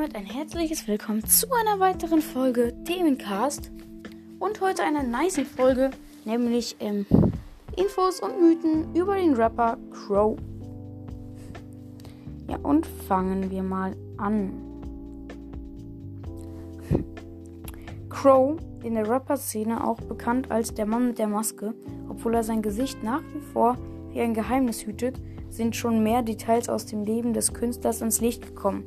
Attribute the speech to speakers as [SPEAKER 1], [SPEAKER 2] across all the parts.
[SPEAKER 1] damit ein herzliches Willkommen zu einer weiteren Folge Themencast und heute einer nice Folge, nämlich ähm, Infos und Mythen über den Rapper Crow. Ja, und fangen wir mal an. Crow, in der Rapper-Szene auch bekannt als der Mann mit der Maske, obwohl er sein Gesicht nach wie vor wie ein Geheimnis hütet, sind schon mehr Details aus dem Leben des Künstlers ins Licht gekommen.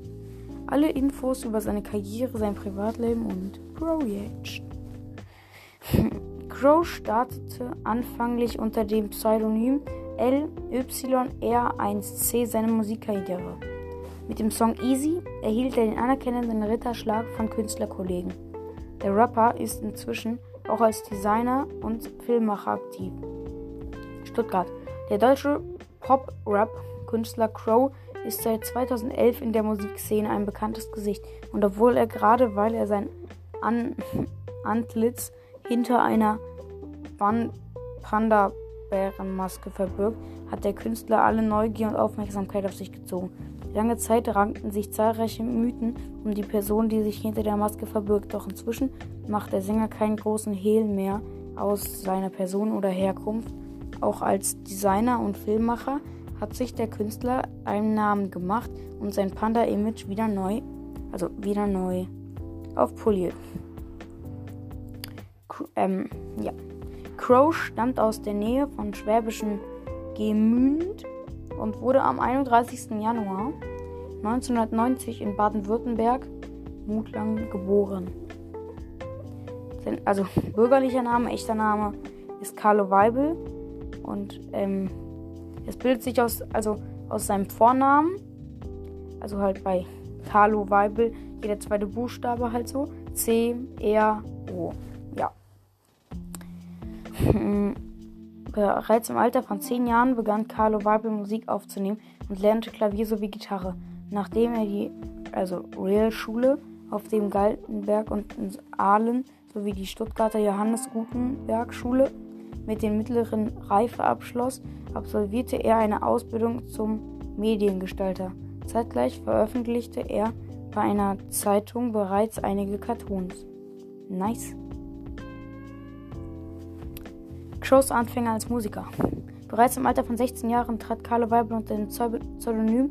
[SPEAKER 1] Alle Infos über seine Karriere, sein Privatleben und Reaction. Crow startete anfanglich unter dem Pseudonym LYR1C seine Musikkarriere. Mit dem Song Easy erhielt er den anerkennenden Ritterschlag von Künstlerkollegen. Der Rapper ist inzwischen auch als Designer und Filmmacher aktiv. Stuttgart. Der deutsche Pop-Rap-Künstler Crow ist seit 2011 in der Musikszene ein bekanntes Gesicht. Und obwohl er gerade, weil er sein An Antlitz hinter einer Panda-Bärenmaske verbirgt, hat der Künstler alle Neugier und Aufmerksamkeit auf sich gezogen. Lange Zeit rankten sich zahlreiche Mythen um die Person, die sich hinter der Maske verbirgt. Doch inzwischen macht der Sänger keinen großen Hehl mehr aus seiner Person oder Herkunft. Auch als Designer und Filmmacher hat sich der Künstler einen Namen gemacht und sein Panda-Image wieder neu, also wieder neu aufpoliert. Ähm, ja. Crow stammt aus der Nähe von schwäbischen Gemünd und wurde am 31. Januar 1990 in Baden-Württemberg Mutlang geboren. Also bürgerlicher Name, echter Name ist Carlo Weibel und ähm, es bildet sich aus, also aus seinem Vornamen, also halt bei Carlo Weibel, jeder zweite Buchstabe halt so. C, R, O. Ja. Bereits im Alter von 10 Jahren begann Carlo Weibel Musik aufzunehmen und lernte Klavier sowie Gitarre. Nachdem er die also Realschule auf dem Galtenberg und in Aalen sowie die Stuttgarter Johannes Gutenberg Schule mit dem mittleren Reifeabschluss absolvierte er eine Ausbildung zum Mediengestalter. Zeitgleich veröffentlichte er bei einer Zeitung bereits einige Cartoons. Nice. Crows Anfänger als Musiker. Bereits im Alter von 16 Jahren trat Carlo Weibel unter dem Pseudonym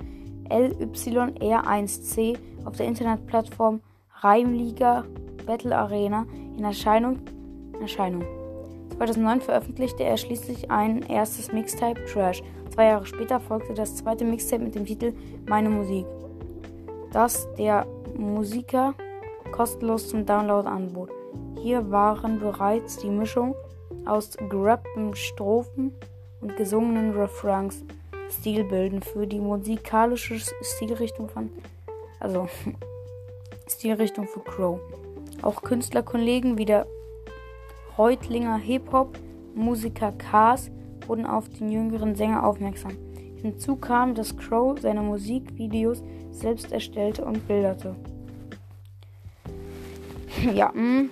[SPEAKER 1] LYR1C auf der Internetplattform Reimliga Battle Arena in Erscheinung. Erscheinung. 2009 veröffentlichte er schließlich ein erstes Mixtape Trash. Zwei Jahre später folgte das zweite Mixtape mit dem Titel Meine Musik, das der Musiker kostenlos zum Download anbot. Hier waren bereits die Mischung aus gerappten Strophen und gesungenen Refrains Stilbilden für die musikalische Stilrichtung von also Stilrichtung für Crow. Auch Künstlerkollegen wie der Reutlinger Hip-Hop-Musiker Cars wurden auf den jüngeren Sänger aufmerksam. Hinzu kam, dass Crow seine Musikvideos selbst erstellte und bilderte. ja, mh. Hm.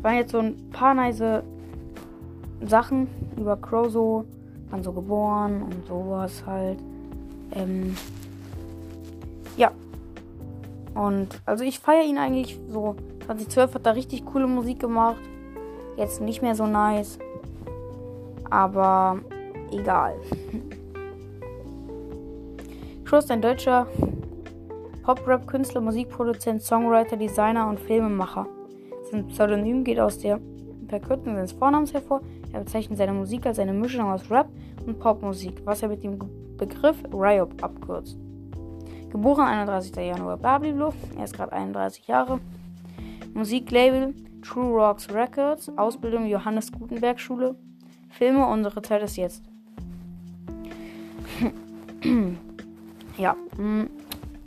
[SPEAKER 1] waren jetzt so ein paar nice Sachen über Crow so, wann so geboren und sowas halt. Ähm, ja. Und also ich feiere ihn eigentlich so. 2012 hat er richtig coole Musik gemacht. Jetzt nicht mehr so nice. Aber egal. Ist ein deutscher Pop-Rap-Künstler, Musikproduzent, Songwriter, Designer und Filmemacher. Sein Pseudonym geht aus der Verkürzung seines Vornamens hervor. Er bezeichnet seine Musik als eine Mischung aus Rap und Popmusik, was er mit dem Begriff Ryop abkürzt. Geboren 31. Januar, blablabla. Er ist gerade 31 Jahre. Musiklabel True Rocks Records, Ausbildung Johannes Gutenberg Schule, Filme Unsere Zeit ist jetzt. ja, mm,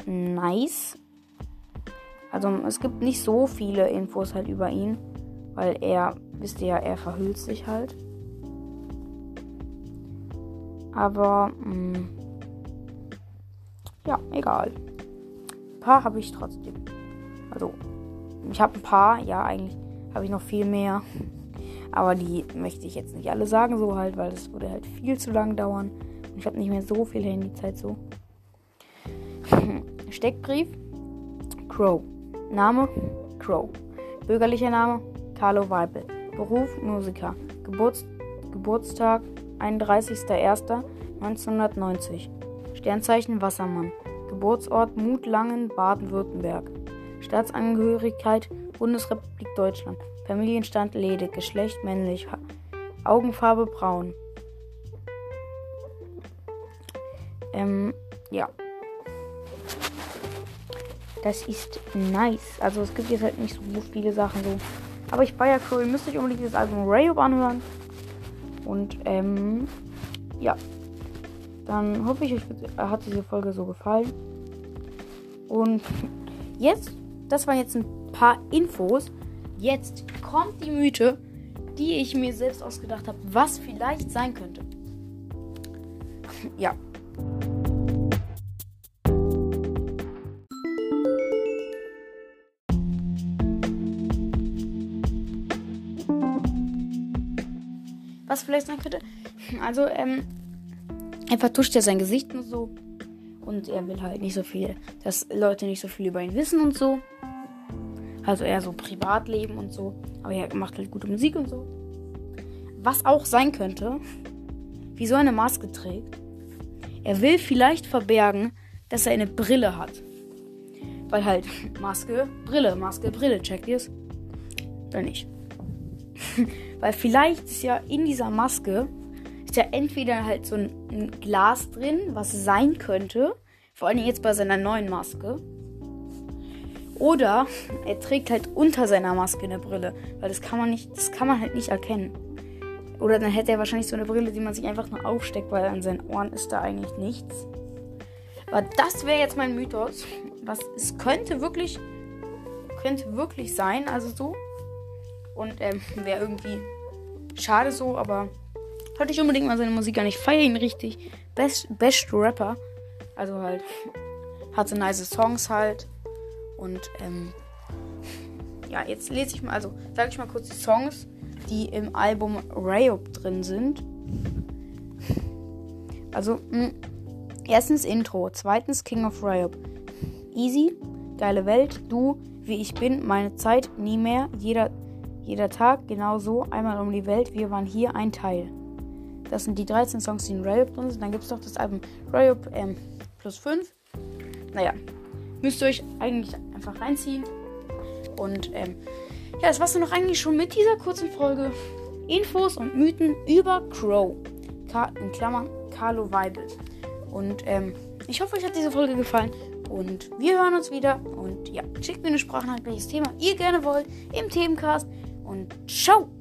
[SPEAKER 1] nice. Also es gibt nicht so viele Infos halt über ihn, weil er, wisst ihr ja, er verhüllt sich halt. Aber mh, mm, ja, egal. Ein paar habe ich trotzdem. Also ich habe ein paar, ja eigentlich habe ich noch viel mehr. Aber die möchte ich jetzt nicht alle sagen, so halt, weil das würde halt viel zu lang dauern. Und ich habe nicht mehr so viel Handyzeit so. Steckbrief. Crow. Name Crow. Bürgerlicher Name Carlo Weibel. Beruf Musiker. Geburts Geburtstag 31.01.1990. Sternzeichen Wassermann. Geburtsort Mutlangen, Baden-Württemberg. Staatsangehörigkeit Bundesrepublik Deutschland. Familienstand ledig. Geschlecht männlich. Augenfarbe braun. Ähm, ja. Das ist nice. Also es gibt jetzt halt nicht so viele Sachen so. Aber ich feiere Crow. Ihr müsst euch unbedingt das Album Rayob anhören. Und ähm, ja. Dann hoffe ich, euch hat diese Folge so gefallen. Und jetzt, das waren jetzt ein paar Infos. Jetzt kommt die Mythe, die ich mir selbst ausgedacht habe, was vielleicht sein könnte. ja. Was vielleicht sein könnte. Also, ähm, er vertuscht ja sein Gesicht und so. Und er will halt nicht so viel, dass Leute nicht so viel über ihn wissen und so. Also eher so Privatleben und so. Aber er macht halt gute Musik und so. Was auch sein könnte, wieso er eine Maske trägt. Er will vielleicht verbergen, dass er eine Brille hat. Weil halt Maske, Brille, Maske, Brille, checkt ihr es? Oder nicht? Weil vielleicht ist ja in dieser Maske ist ja entweder halt so ein, ein Glas drin, was sein könnte. Vor allem jetzt bei seiner neuen Maske. Oder er trägt halt unter seiner Maske eine Brille. Weil das kann man nicht, das kann man halt nicht erkennen. Oder dann hätte er wahrscheinlich so eine Brille, die man sich einfach nur aufsteckt, weil an seinen Ohren ist da eigentlich nichts. Aber das wäre jetzt mein Mythos. Was es könnte wirklich, könnte wirklich sein, also so. Und ähm, wäre irgendwie schade so, aber hörte ich unbedingt mal seine Musik gar nicht. Feier ihn richtig. Best, best Rapper. Also halt, hat so nice Songs halt. Und ähm, ja, jetzt lese ich mal, also sage ich mal kurz die Songs, die im Album Rayop drin sind. Also, mh, erstens Intro, zweitens King of Rayop. Easy, geile Welt, du, wie ich bin, meine Zeit, nie mehr, jeder, jeder Tag, genau so, einmal um die Welt, wir waren hier ein Teil. Das sind die 13 Songs, die in Rayop drin sind. Dann gibt es noch das Album Rayop ähm, plus 5. Naja, müsst ihr euch eigentlich einfach reinziehen. Und ähm, ja, das war's dann noch eigentlich schon mit dieser kurzen Folge. Infos und Mythen über Crow. In Klammern Carlo Weibel. Und ähm, ich hoffe, euch hat diese Folge gefallen. Und wir hören uns wieder. Und ja, schickt mir eine Sprachnachricht, welches Thema ihr gerne wollt im Themencast. Und ciao!